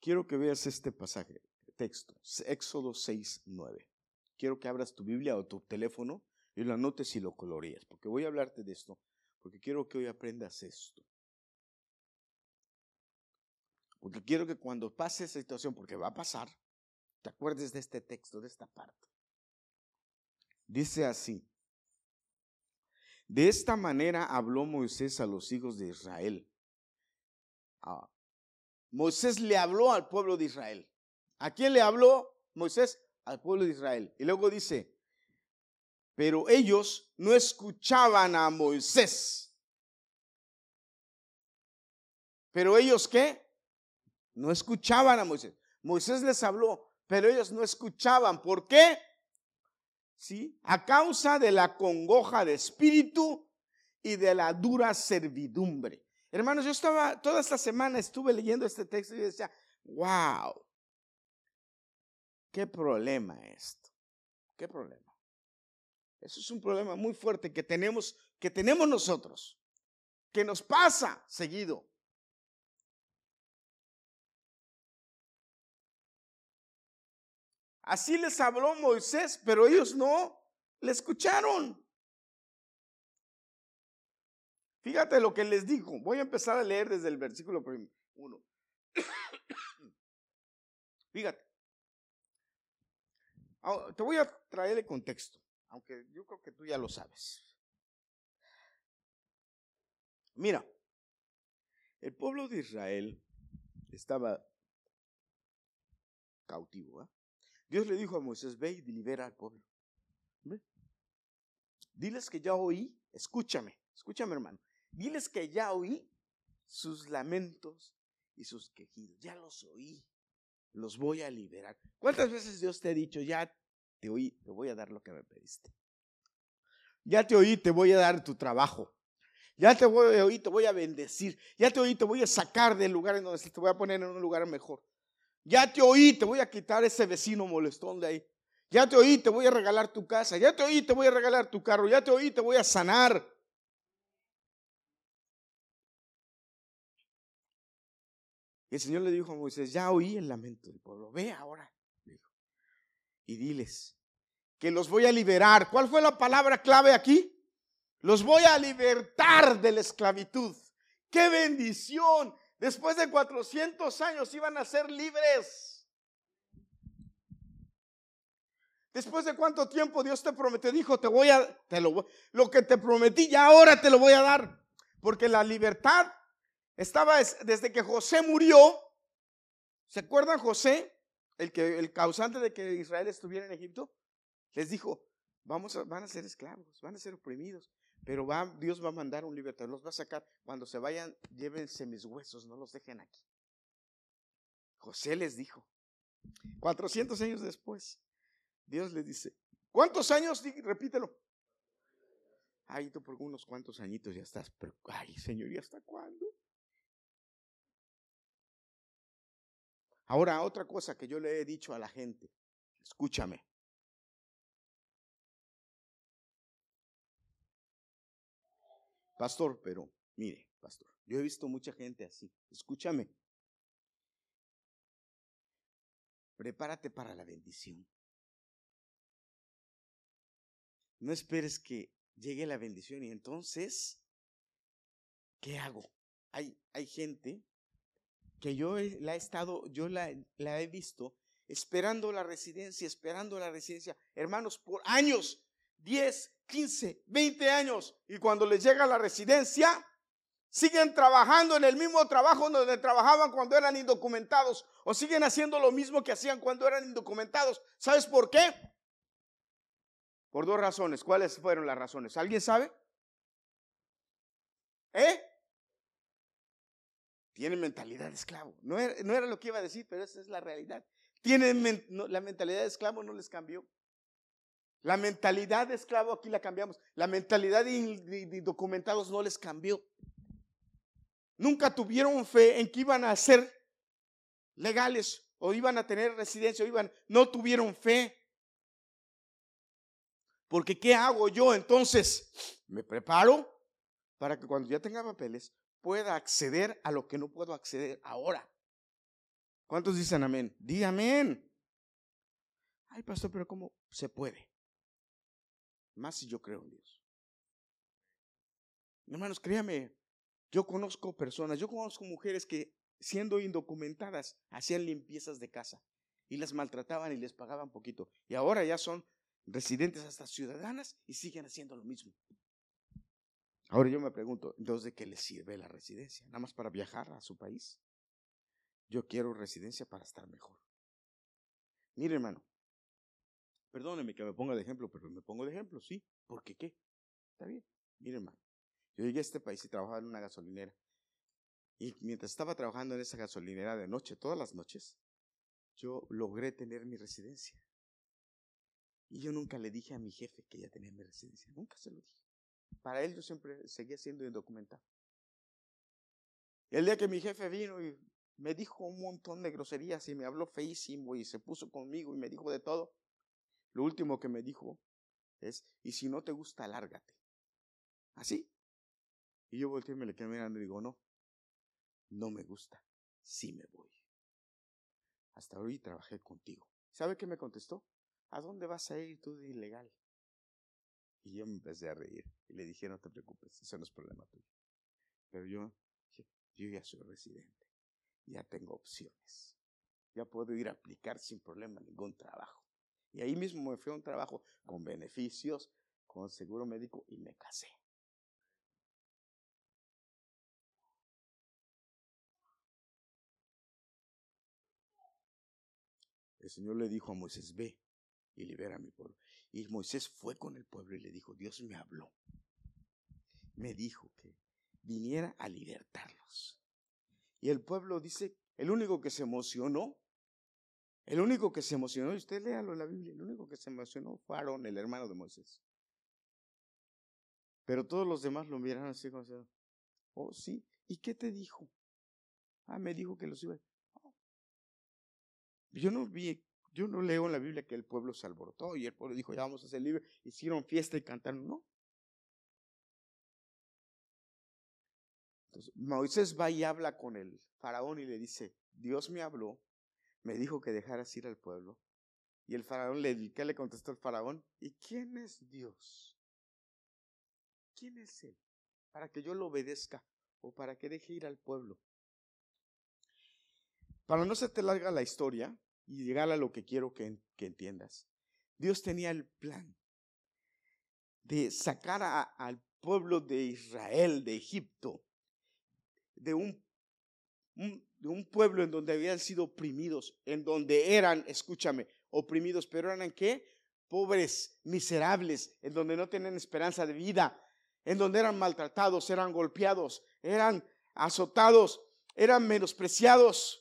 Quiero que veas este pasaje, texto, Éxodo 6, 9. Quiero que abras tu Biblia o tu teléfono y lo anotes y lo colorías, porque voy a hablarte de esto, porque quiero que hoy aprendas esto. Porque quiero que cuando pase esa situación, porque va a pasar, te acuerdes de este texto, de esta parte. Dice así, de esta manera habló Moisés a los hijos de Israel. Moisés le habló al pueblo de Israel. ¿A quién le habló Moisés? Al pueblo de Israel. Y luego dice, pero ellos no escuchaban a Moisés. Pero ellos qué? No escuchaban a Moisés. Moisés les habló, pero ellos no escuchaban. ¿Por qué? ¿Sí? A causa de la congoja de espíritu y de la dura servidumbre. Hermanos, yo estaba, toda esta semana estuve leyendo este texto y decía, wow, qué problema esto, qué problema. Eso es un problema muy fuerte que tenemos, que tenemos nosotros, que nos pasa seguido. Así les habló Moisés, pero ellos no le escucharon. Fíjate lo que les dijo. Voy a empezar a leer desde el versículo 1. Fíjate. Te voy a traer el contexto, aunque yo creo que tú ya lo sabes. Mira, el pueblo de Israel estaba cautivo. ¿eh? Dios le dijo a Moisés, ve y libera al pueblo. Diles que ya oí, escúchame, escúchame hermano. Diles que ya oí sus lamentos y sus quejidos. Ya los oí. Los voy a liberar. ¿Cuántas veces Dios te ha dicho, ya te oí, te voy a dar lo que me pediste? Ya te oí, te voy a dar tu trabajo. Ya te voy a oí, te voy a bendecir. Ya te oí, te voy a sacar del lugar en donde te voy a poner en un lugar mejor. Ya te oí, te voy a quitar ese vecino molestón de ahí. Ya te oí, te voy a regalar tu casa. Ya te oí, te voy a regalar tu carro. Ya te oí, te voy a sanar. Y el Señor le dijo a Moisés, ya oí el lamento del pueblo, ve ahora. Y diles que los voy a liberar. ¿Cuál fue la palabra clave aquí? Los voy a libertar de la esclavitud. ¡Qué bendición! Después de 400 años iban a ser libres. Después de cuánto tiempo Dios te prometió, dijo, te voy a, te lo, lo que te prometí ya ahora te lo voy a dar. Porque la libertad estaba desde que José murió. ¿Se acuerdan José? El, que, el causante de que Israel estuviera en Egipto. Les dijo, vamos a, van a ser esclavos, van a ser oprimidos. Pero Dios va a mandar un libertador, los va a sacar. Cuando se vayan, llévense mis huesos, no los dejen aquí. José les dijo. 400 años después, Dios le dice, ¿cuántos años? Repítelo. Ay, tú por unos cuantos añitos ya estás, pero, ay, Señor, ¿y hasta cuándo? Ahora, otra cosa que yo le he dicho a la gente, escúchame. Pastor, pero mire, pastor, yo he visto mucha gente así. Escúchame. Prepárate para la bendición. No esperes que llegue la bendición y entonces, ¿qué hago? Hay, hay gente que yo la he estado, yo la, la he visto esperando la residencia, esperando la residencia, hermanos, por años, 10, 15, 20 años y cuando les llega la residencia, siguen trabajando en el mismo trabajo donde trabajaban cuando eran indocumentados o siguen haciendo lo mismo que hacían cuando eran indocumentados. ¿Sabes por qué? Por dos razones. ¿Cuáles fueron las razones? ¿Alguien sabe? ¿Eh? Tienen mentalidad de esclavo. No era, lo que iba a decir, pero esa es la realidad. Tienen la mentalidad de esclavo no les cambió. La mentalidad de esclavo aquí la cambiamos. La mentalidad de documentados no les cambió. Nunca tuvieron fe en que iban a ser legales o iban a tener residencia o iban, no tuvieron fe. Porque ¿qué hago yo entonces? Me preparo para que cuando ya tenga papeles pueda acceder a lo que no puedo acceder ahora. ¿Cuántos dicen amén? Di amén. Ay, pastor, pero ¿cómo se puede? Más si yo creo en Dios. Hermanos, créame, yo conozco personas, yo conozco mujeres que siendo indocumentadas hacían limpiezas de casa y las maltrataban y les pagaban poquito. Y ahora ya son residentes hasta ciudadanas y siguen haciendo lo mismo. Ahora yo me pregunto, entonces, ¿de qué les sirve la residencia? ¿Nada más para viajar a su país? Yo quiero residencia para estar mejor. Mire, hermano, perdóneme que me ponga de ejemplo, pero me pongo de ejemplo, sí. ¿Por qué qué? Está bien. Mire, hermano, yo llegué a este país y trabajaba en una gasolinera. Y mientras estaba trabajando en esa gasolinera de noche, todas las noches, yo logré tener mi residencia. Y yo nunca le dije a mi jefe que ya tenía mi residencia. Nunca se lo dije. Para él yo siempre seguía siendo indocumentado. Y el día que mi jefe vino y me dijo un montón de groserías y me habló feísimo y se puso conmigo y me dijo de todo. Lo último que me dijo es, y si no te gusta, lárgate. Así. Y yo volteé y me le quedé mirando y digo, no, no me gusta, sí me voy. Hasta hoy trabajé contigo. ¿Sabe qué me contestó? ¿A dónde vas a ir tú de ilegal? Y yo me empecé a reír y le dije, no te preocupes, eso no es problema tuyo. Pero yo, yo ya soy residente ya tengo opciones. Ya puedo ir a aplicar sin problema ningún trabajo. Y ahí mismo me fui a un trabajo con beneficios, con seguro médico y me casé. El Señor le dijo a Moisés, ve y libera a mi pueblo. Y Moisés fue con el pueblo y le dijo, Dios me habló. Me dijo que viniera a libertarlos. Y el pueblo dice, el único que se emocionó, el único que se emocionó, y usted léalo en la Biblia, el único que se emocionó fue Aarón, el hermano de Moisés. Pero todos los demás lo miraron así como oh sí, ¿y qué te dijo? Ah, me dijo que los iba. Oh. Yo no vi, yo no leo en la Biblia que el pueblo se alborotó y el pueblo dijo, ya vamos a ser libres, hicieron fiesta y cantaron, no. Entonces, Moisés va y habla con el faraón y le dice, Dios me habló, me dijo que dejaras ir al pueblo. Y el faraón le, ¿qué le contestó el faraón? ¿Y quién es Dios? ¿Quién es Él? Para que yo lo obedezca o para que deje ir al pueblo. Para no se te larga la historia y llegar a lo que quiero que, entiendas, Dios tenía el plan de sacar al pueblo de Israel de Egipto de un, de un pueblo en donde habían sido oprimidos, en donde eran, escúchame, oprimidos, pero eran qué? Pobres, miserables, en donde no tenían esperanza de vida, en donde eran maltratados, eran golpeados, eran azotados, eran menospreciados.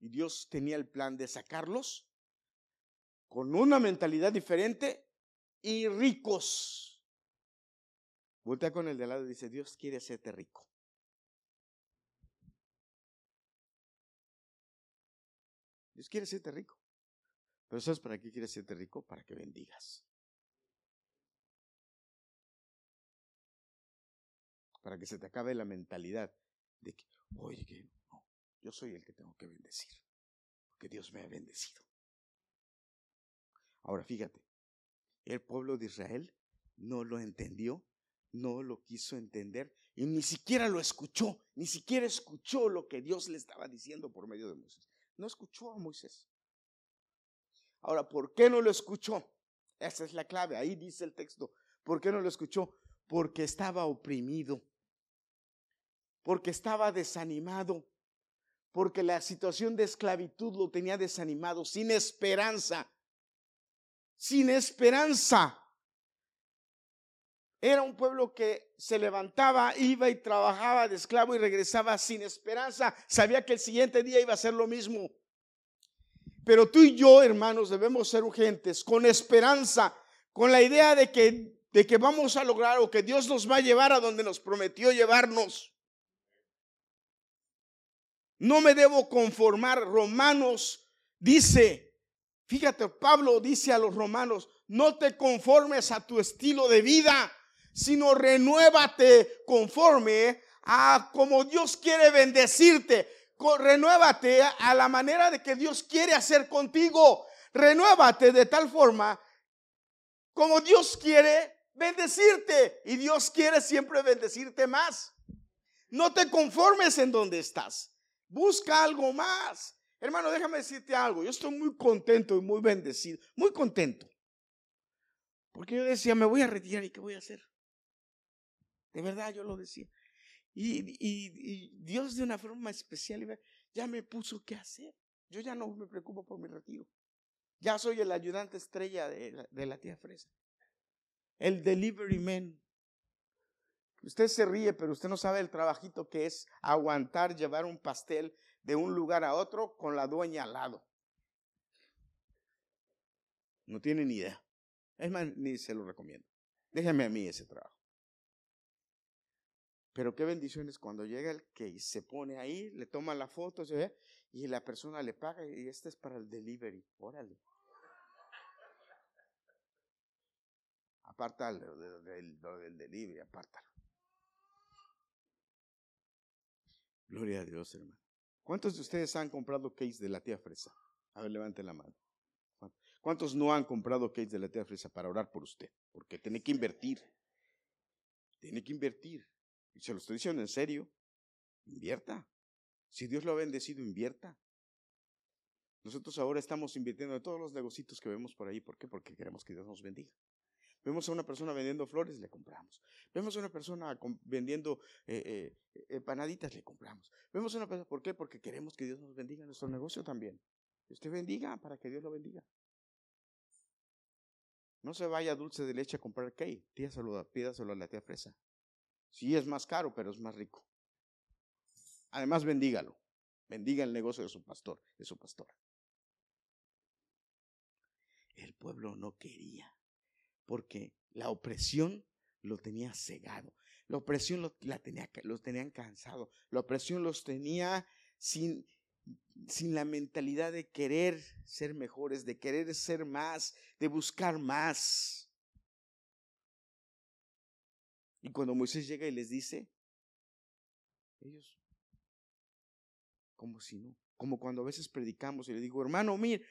Y Dios tenía el plan de sacarlos con una mentalidad diferente y ricos. Voltea con el de al lado y dice, Dios quiere hacerte rico. Dios quiere hacerte rico. Pero ¿sabes para qué quiere hacerte rico? Para que bendigas. Para que se te acabe la mentalidad de que, oye, que yo soy el que tengo que bendecir. Porque Dios me ha bendecido. Ahora fíjate, el pueblo de Israel no lo entendió no lo quiso entender y ni siquiera lo escuchó, ni siquiera escuchó lo que Dios le estaba diciendo por medio de Moisés. No escuchó a Moisés. Ahora, ¿por qué no lo escuchó? Esa es la clave, ahí dice el texto. ¿Por qué no lo escuchó? Porque estaba oprimido, porque estaba desanimado, porque la situación de esclavitud lo tenía desanimado, sin esperanza, sin esperanza. Era un pueblo que se levantaba, iba y trabajaba de esclavo y regresaba sin esperanza. Sabía que el siguiente día iba a ser lo mismo. Pero tú y yo, hermanos, debemos ser urgentes, con esperanza, con la idea de que, de que vamos a lograr o que Dios nos va a llevar a donde nos prometió llevarnos. No me debo conformar. Romanos dice, fíjate, Pablo dice a los romanos, no te conformes a tu estilo de vida sino renuévate conforme a como Dios quiere bendecirte. Renuévate a la manera de que Dios quiere hacer contigo. Renuévate de tal forma como Dios quiere bendecirte. Y Dios quiere siempre bendecirte más. No te conformes en donde estás. Busca algo más. Hermano, déjame decirte algo. Yo estoy muy contento y muy bendecido. Muy contento. Porque yo decía, me voy a retirar y ¿qué voy a hacer? De verdad, yo lo decía. Y, Dios de una forma especial ya me puso qué hacer. Yo ya no me preocupo por mi retiro. Ya soy el ayudante estrella de la, de la tía Fresa. El delivery man. Usted se ríe, pero usted no sabe el trabajito que es aguantar, llevar un pastel de un lugar a otro con la dueña al lado. No tiene ni idea. Es más, ni se lo recomiendo. Déjame a mí ese trabajo. Pero qué bendiciones cuando llega el que se pone ahí, le toma la foto, se ve, y la persona le paga y este es para el delivery. Órale. Del, del delivery, apártalo. Gloria a Dios, hermano. ¿Cuántos de ustedes han comprado case de la tía Fresa? A ver, levanten la mano. ¿Cuántos no han comprado case de la tía Fresa para orar por usted? Porque tiene que invertir. Tiene que invertir. Y se lo estoy diciendo en serio. Invierta. Si Dios lo ha bendecido, invierta. Nosotros ahora estamos invirtiendo en todos los negocios que vemos por ahí. ¿Por qué? Porque queremos que Dios nos bendiga. Vemos a una persona vendiendo flores, le compramos. Vemos a una persona vendiendo eh, eh, empanaditas, le compramos. Vemos a una persona, ¿por qué? Porque queremos que Dios nos bendiga en nuestro negocio también. Usted bendiga para que Dios lo bendiga. No se vaya dulce de leche a comprar cake, pídaselo, pídaselo a la tía fresa. Sí es más caro, pero es más rico. Además, bendígalo. Bendiga el negocio de su pastor, de su pastora. El pueblo no quería porque la opresión lo tenía cegado. La opresión lo, la tenía, los tenían cansado. La opresión los tenía sin, sin la mentalidad de querer ser mejores, de querer ser más, de buscar más. Y cuando Moisés llega y les dice, ellos, como si no, como cuando a veces predicamos y le digo, hermano, mire,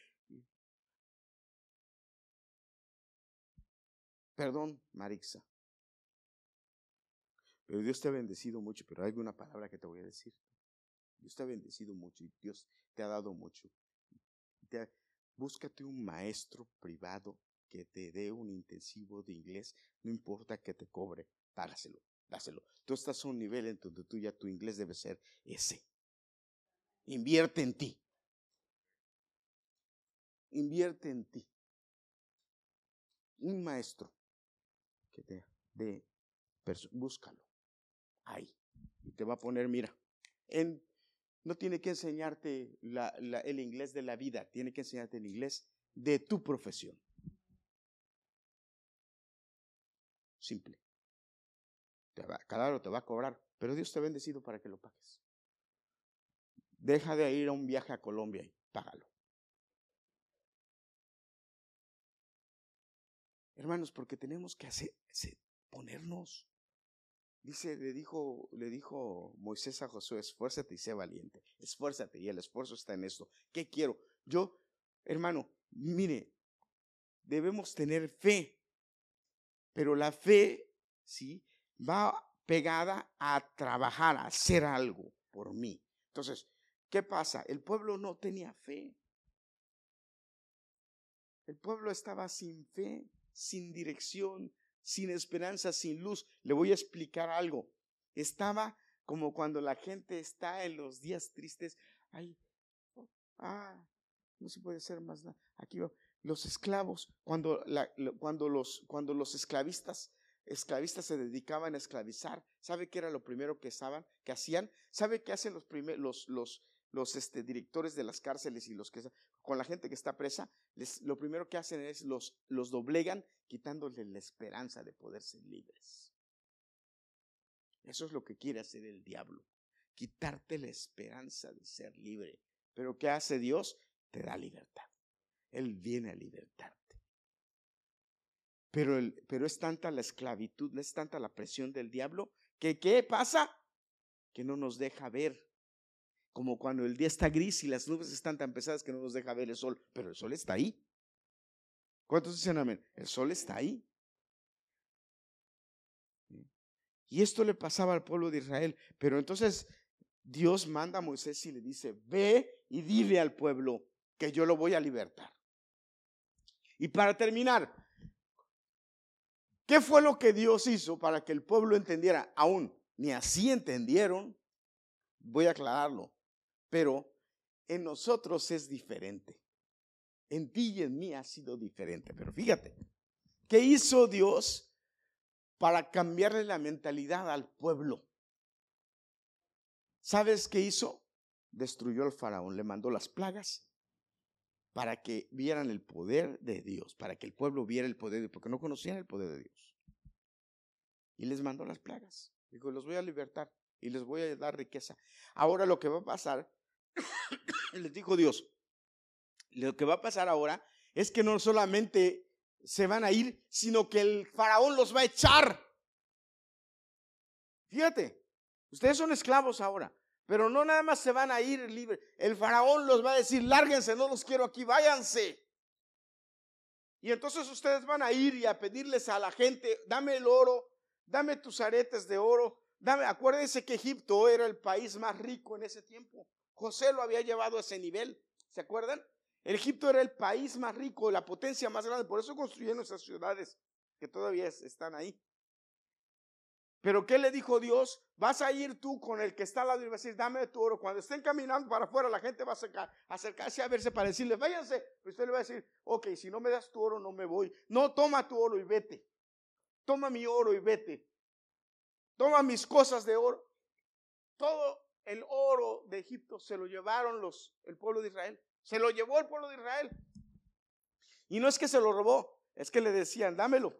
Perdón, Marixa. Pero Dios te ha bendecido mucho, pero hay una palabra que te voy a decir. Dios te ha bendecido mucho y Dios te ha dado mucho. búscate un maestro privado que te dé un intensivo de inglés, no importa que te cobre, págaselo, dáselo. Tú estás a un nivel en donde tú ya tu inglés debe ser ese. Invierte en ti. Invierte en ti. Un maestro de, búscalo ahí. Y te va a poner, mira, en, no tiene que enseñarte el inglés de la vida, tiene que enseñarte el inglés de tu profesión. Simple. Te va, te va a cobrar, pero Dios te ha bendecido para que lo pagues. Deja de ir a un viaje a Colombia y págalo. Hermanos, porque tenemos que hacer, ponernos. Dice, le dijo, le dijo Moisés a Josué, esfuérzate y sé valiente, esfuérzate y el esfuerzo está en esto. ¿Qué quiero? Yo, hermano, mire, debemos tener fe, pero la fe, ¿sí? Va pegada a trabajar, a hacer algo por mí. Entonces, ¿qué pasa? El pueblo no tenía fe. El pueblo estaba sin fe sin dirección, sin esperanza, sin luz. Le voy a explicar algo. Estaba como cuando la gente está en los días tristes. Ay, ah, no se puede hacer más nada. Aquí los esclavos, cuando, cuando, los, cuando los esclavistas, esclavistas se dedicaban a esclavizar, ¿sabe qué era lo primero que, saben, que hacían? ¿Sabe qué hacen los, los, los, los este, directores de las cárceles y los que con la gente que está presa, les, lo primero que hacen es los, los doblegan quitándoles la esperanza de poder ser libres. Eso es lo que quiere hacer el diablo, quitarte la esperanza de ser libre. Pero ¿qué hace Dios? Te da libertad. Él viene a libertarte. Pero, el, pero es tanta la esclavitud, es tanta la presión del diablo, que ¿qué pasa? que no nos deja ver. Como cuando el día está gris y las nubes están tan pesadas que no nos deja ver el sol. Pero el sol está ahí. ¿Cuántos dicen amén? El sol está ahí. Y esto le pasaba al pueblo de Israel. Pero entonces Dios manda a Moisés y le dice, ve y dile al pueblo que yo lo voy a libertar. Y para terminar, ¿qué fue lo que Dios hizo para que el pueblo entendiera? Aún ni así entendieron, voy a aclararlo, pero en nosotros es diferente. En ti y en mí ha sido diferente. Pero fíjate, ¿qué hizo Dios para cambiarle la mentalidad al pueblo? ¿Sabes qué hizo? Destruyó al faraón, le mandó las plagas para que vieran el poder de Dios, para que el pueblo viera el poder de Dios, porque no conocían el poder de Dios. Y les mandó las plagas. Dijo, los voy a libertar y les voy a dar riqueza. Ahora lo que va a pasar, les dijo Dios, lo que va a pasar ahora es que no solamente se van a ir, sino que el faraón los va a echar. Fíjate, ustedes son esclavos ahora, pero no nada más se van a ir libres. El faraón los va a decir, lárguense, no los quiero aquí, váyanse. Y entonces ustedes van a ir y a pedirles a la gente, dame el oro, dame tus aretes de oro, dame, acuérdense que Egipto era el país más rico en ese tiempo. José lo había llevado a ese nivel, ¿se acuerdan? El Egipto era el país más rico, la potencia más grande, por eso construyeron esas ciudades que todavía están ahí. Pero ¿qué le dijo Dios? Vas a ir tú con el que está al lado y vas a decir, dame tu oro. Cuando estén caminando para afuera, la gente va a acercarse a verse para decirle, váyanse. Pero usted le va a decir, ok, si no me das tu oro, no me voy. No, toma tu oro y vete. Toma mi oro y vete. Toma mis cosas de oro. Todo el oro de Egipto se lo llevaron los, el pueblo de Israel. Se lo llevó el pueblo de Israel. Y no es que se lo robó, es que le decían, dámelo.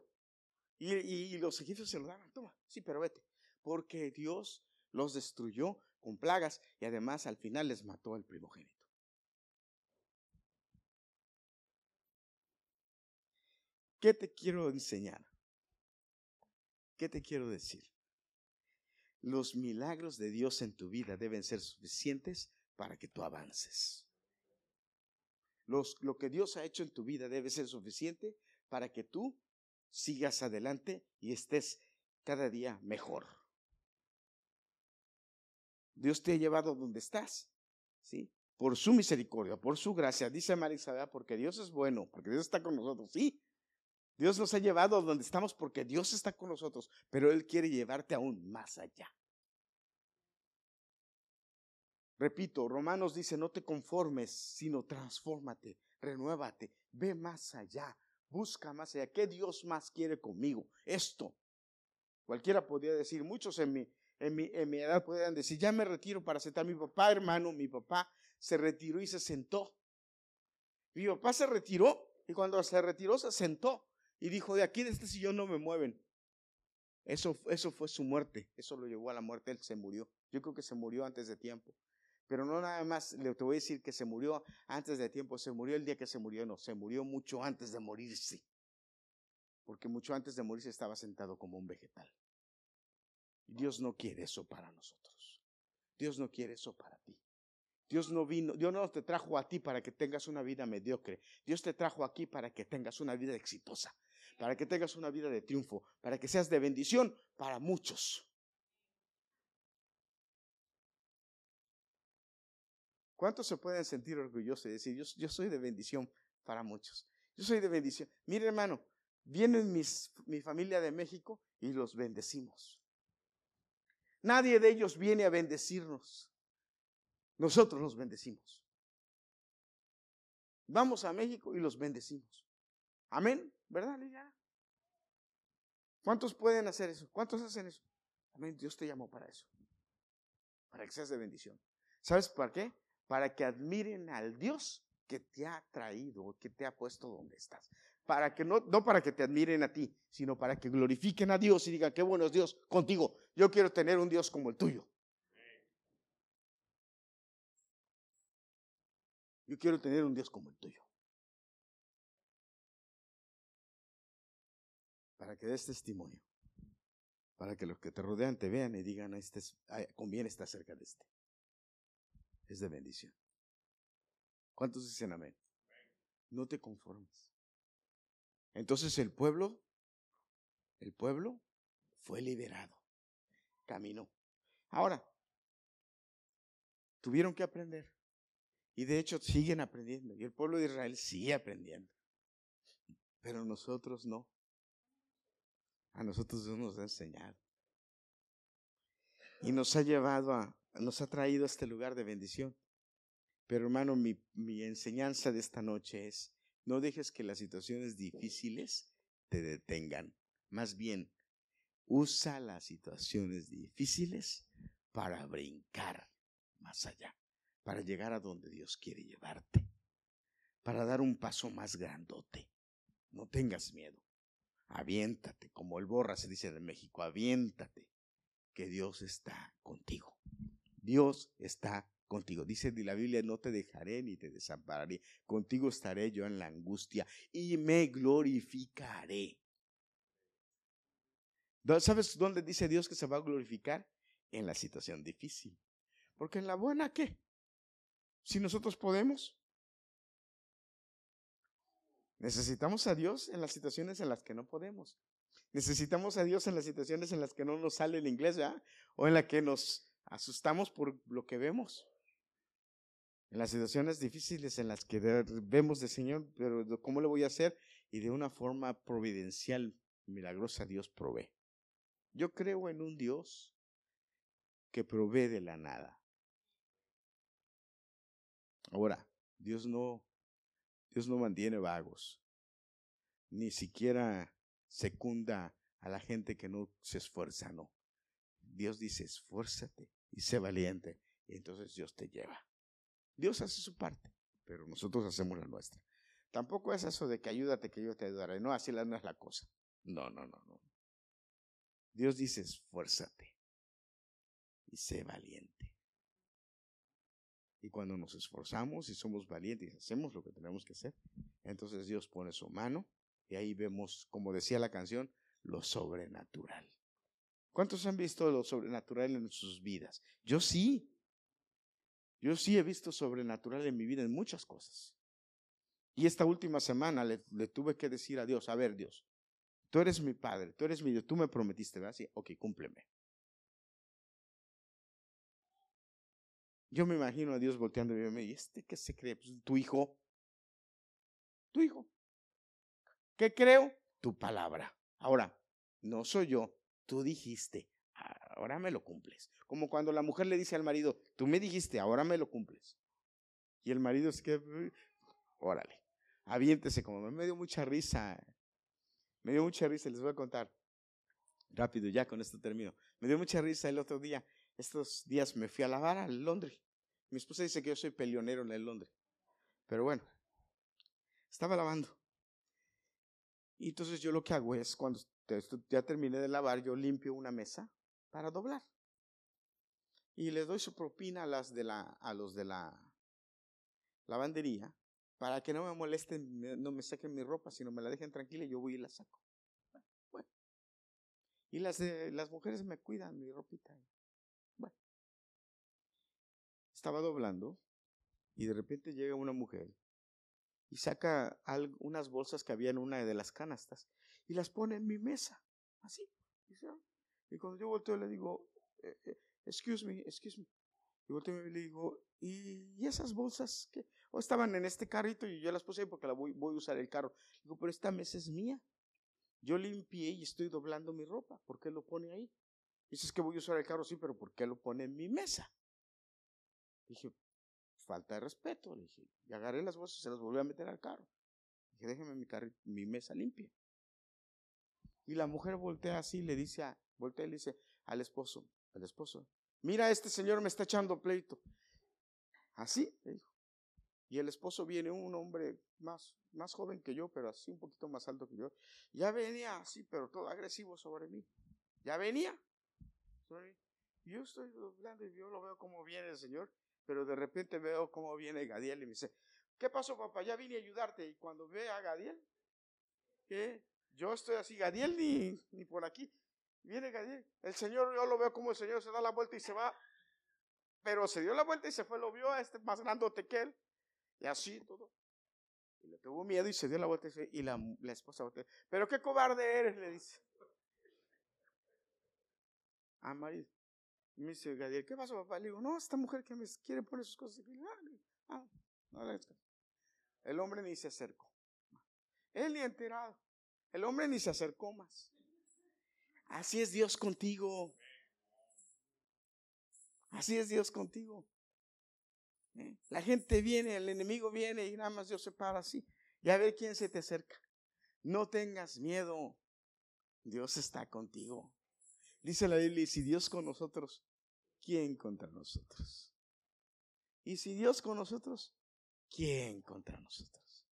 Y, los egipcios se lo daban, toma, sí, pero vete. Porque Dios los destruyó con plagas y además al final les mató el primogénito. ¿Qué te quiero enseñar? ¿Qué te quiero decir? Los milagros de Dios en tu vida deben ser suficientes para que tú avances. Los, lo que Dios ha hecho en tu vida debe ser suficiente para que tú sigas adelante y estés cada día mejor. Dios te ha llevado donde estás, ¿sí? Por su misericordia, por su gracia. Dice María porque Dios es bueno, porque Dios está con nosotros, sí. Dios nos ha llevado donde estamos porque Dios está con nosotros, pero Él quiere llevarte aún más allá. Repito, Romanos dice, no te conformes, sino transfórmate, renuévate, ve más allá, Busca más allá. ¿Qué Dios más quiere conmigo? Esto. Cualquiera podría decir, muchos en mi, en mi, en mi edad podrían decir, ya me retiro para sentar. Mi papá, hermano, mi papá se retiró y se sentó. Mi papá se retiró y cuando se retiró se sentó y dijo, de aquí de este sillón no me mueven. Eso, eso fue su muerte, eso lo llevó a la muerte, él se murió. Yo creo que se murió antes de tiempo. Pero no nada más, le te voy a decir que se murió antes de tiempo, se murió el día que se murió, no, se murió mucho antes de morirse. Porque mucho antes de morirse estaba sentado como un vegetal. Dios no quiere eso para nosotros. Dios no quiere eso para ti. Dios no vino, Dios no te trajo a ti para que tengas una vida mediocre. Dios te trajo aquí para que tengas una vida exitosa, para que tengas una vida de triunfo, para que seas de bendición para muchos. ¿Cuántos se pueden sentir orgullosos y decir, yo, soy de bendición para muchos? Yo soy de bendición. Mire hermano, viene mi familia de México y los bendecimos. Nadie de ellos viene a bendecirnos. Nosotros los bendecimos. Vamos a México y los bendecimos. Amén, ¿verdad, Liliana? ¿Cuántos pueden hacer eso? ¿Cuántos hacen eso? Amén, Dios te llamó para eso. Para que seas de bendición. ¿Sabes por qué? para que admiren al Dios que te ha traído, que te ha puesto donde estás. Para que no, no para que te admiren a ti, sino para que glorifiquen a Dios y digan, qué bueno es Dios contigo. Yo quiero tener un Dios como el tuyo. Yo quiero tener un Dios como el tuyo. Para que des testimonio. Para que los que te rodean te vean y digan, este es, conviene estar cerca de este. Es de bendición. ¿Cuántos dicen amén? No te conformes. Entonces el pueblo, el pueblo fue liberado. Caminó. Ahora, tuvieron que aprender. Y de hecho siguen aprendiendo. Y el pueblo de Israel sigue aprendiendo. Pero nosotros no. A nosotros Dios nos ha enseñado. Y nos ha llevado a, nos ha traído a este lugar de bendición. Pero hermano, mi, enseñanza de esta noche es, no dejes que las situaciones difíciles te detengan. Más bien, usa las situaciones difíciles para brincar más allá, para llegar a donde Dios quiere llevarte, para dar un paso más grandote. No tengas miedo. Aviéntate, como el borra se dice de México, aviéntate, que Dios está contigo. Dios está contigo. Dice la Biblia, no te dejaré ni te desampararé. Contigo estaré yo en la angustia y me glorificaré. ¿Sabes dónde dice Dios que se va a glorificar? En la situación difícil. Porque en la buena, ¿qué? Si nosotros podemos. Necesitamos a Dios en las situaciones en las que no podemos. Necesitamos a Dios en las situaciones en las que no nos sale el inglés, ¿verdad? O en las que nos asustamos por lo que vemos. En las situaciones difíciles en las que vemos de Señor, pero ¿cómo le voy a hacer? Y de una forma providencial, milagrosa, Dios provee. Yo creo en un Dios que provee de la nada. Ahora, Dios no Dios no mantiene vagos, ni siquiera secunda a la gente que no se esfuerza, no. Dios dice, esfuérzate y sé valiente, y entonces Dios te lleva. Dios hace su parte, pero nosotros hacemos la nuestra. Tampoco es eso de que ayúdate, que yo te ayudaré. No, así no es la cosa. No, no, no, no. Dios dice, esfuérzate y sé valiente. Y cuando nos esforzamos y somos valientes y hacemos lo que tenemos que hacer, entonces Dios pone su mano y ahí vemos, como decía la canción, lo sobrenatural. ¿Cuántos han visto lo sobrenatural en sus vidas? Yo sí. Yo sí he visto sobrenatural en mi vida en muchas cosas. Y esta última semana le, tuve que decir a Dios, a ver Dios, tú eres mi padre, tú eres mi Dios, tú me prometiste, ¿verdad? Sí, ok, cúmpleme. Yo me imagino a Dios volteando y me ¿este qué se cree? Pues, tu hijo. Tu hijo. ¿Qué creo? Tu palabra. Ahora, no soy yo. Tú dijiste. Ahora me lo cumples. Como cuando la mujer le dice al marido, tú me dijiste, ahora me lo cumples. Y el marido es que, órale, aviéntese como me dio mucha risa. Me dio mucha risa, les voy a contar. Rápido, ya con esto termino. Me dio mucha risa el otro día estos días me fui a lavar a Londres. Mi esposa dice que yo soy peleonero en el Londres. Pero bueno, estaba lavando. Y entonces yo lo que hago es, cuando ya terminé de lavar, yo limpio una mesa para doblar. Y les doy su propina a, las de la, a los de la lavandería para que no me molesten, no me saquen mi ropa, sino me la dejen tranquila y yo voy y la saco. Bueno. Y las, las mujeres me cuidan mi ropita. Estaba doblando y de repente llega una mujer y saca unas bolsas que había en una de las canastas y las pone en mi mesa, así. Y cuando yo volteo le digo, eh, eh, excuse me, excuse me. Y volteo y le digo, ¿y esas bolsas que o estaban en este carrito y yo las puse ahí porque la voy, voy a usar el carro? Digo, pero esta mesa es mía. Yo limpié y estoy doblando mi ropa. ¿Por qué lo pone ahí? Dices que voy a usar el carro, sí, pero ¿por qué lo pone en mi mesa? Dije, falta de respeto. Le dije, y agarré las bolsas y se las volví a meter al carro. Dije, déjeme mi, mi mesa limpia. Y la mujer voltea así, le dice, voltea y le dice al esposo, al esposo, mira, este señor me está echando pleito. Así, le dijo. Y el esposo viene, un hombre más, más joven que yo, pero así un poquito más alto que yo. Ya venía así, pero todo agresivo sobre mí. Ya venía. Yo estoy doblando y yo lo veo como viene el Señor, pero de repente veo cómo viene Gadiel y me dice, ¿qué pasó papá? Ya vine a ayudarte. Y cuando ve a Gadiel, que yo estoy así, Gadiel ni, ni por aquí. Viene Gadiel. El Señor, yo lo veo como el Señor se da la vuelta y se va. Pero se dio la vuelta y se fue, lo vio a este más grandote que él. Y así todo. Y le tuvo miedo y se dio la vuelta y, se, y la, la, esposa Pero qué cobarde eres, le dice. A marido. Me dice Gadiel, ¿qué pasó, papá? Le digo, no, esta mujer que me quiere poner sus cosas. Ah, el hombre ni se acercó. Él ni enterado. El hombre ni se acercó más. Así es Dios contigo. Así es Dios contigo. ¿Eh? La gente viene, el enemigo viene y nada más Dios se para así. Y a ver quién se te acerca. No tengas miedo. Dios está contigo. Dice la Biblia, si Dios con nosotros, ¿quién contra nosotros? Y si Dios con nosotros, ¿quién contra nosotros?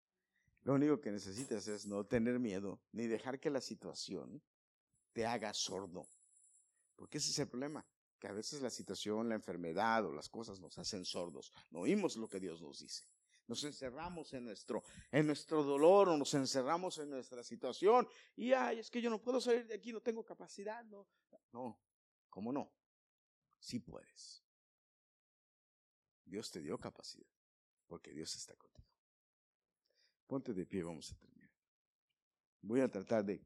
Lo único que necesitas es no tener miedo, ni dejar que la situación te haga sordo. Porque ese es el problema, que a veces la situación, la enfermedad o las cosas nos hacen sordos. No oímos lo que Dios nos dice. Nos encerramos en nuestro, en nuestro dolor o nos encerramos en nuestra situación y, ay, es que yo no puedo salir de aquí, no tengo capacidad. No, no, ¿cómo no? Sí puedes. Dios te dio capacidad porque Dios está contigo. Ponte de pie, vamos a terminar. Voy a tratar de,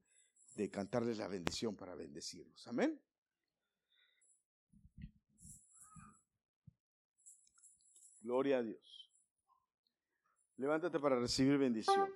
de cantarles la bendición para bendecirlos. Amén. Gloria a Dios. Levántate para recibir bendición.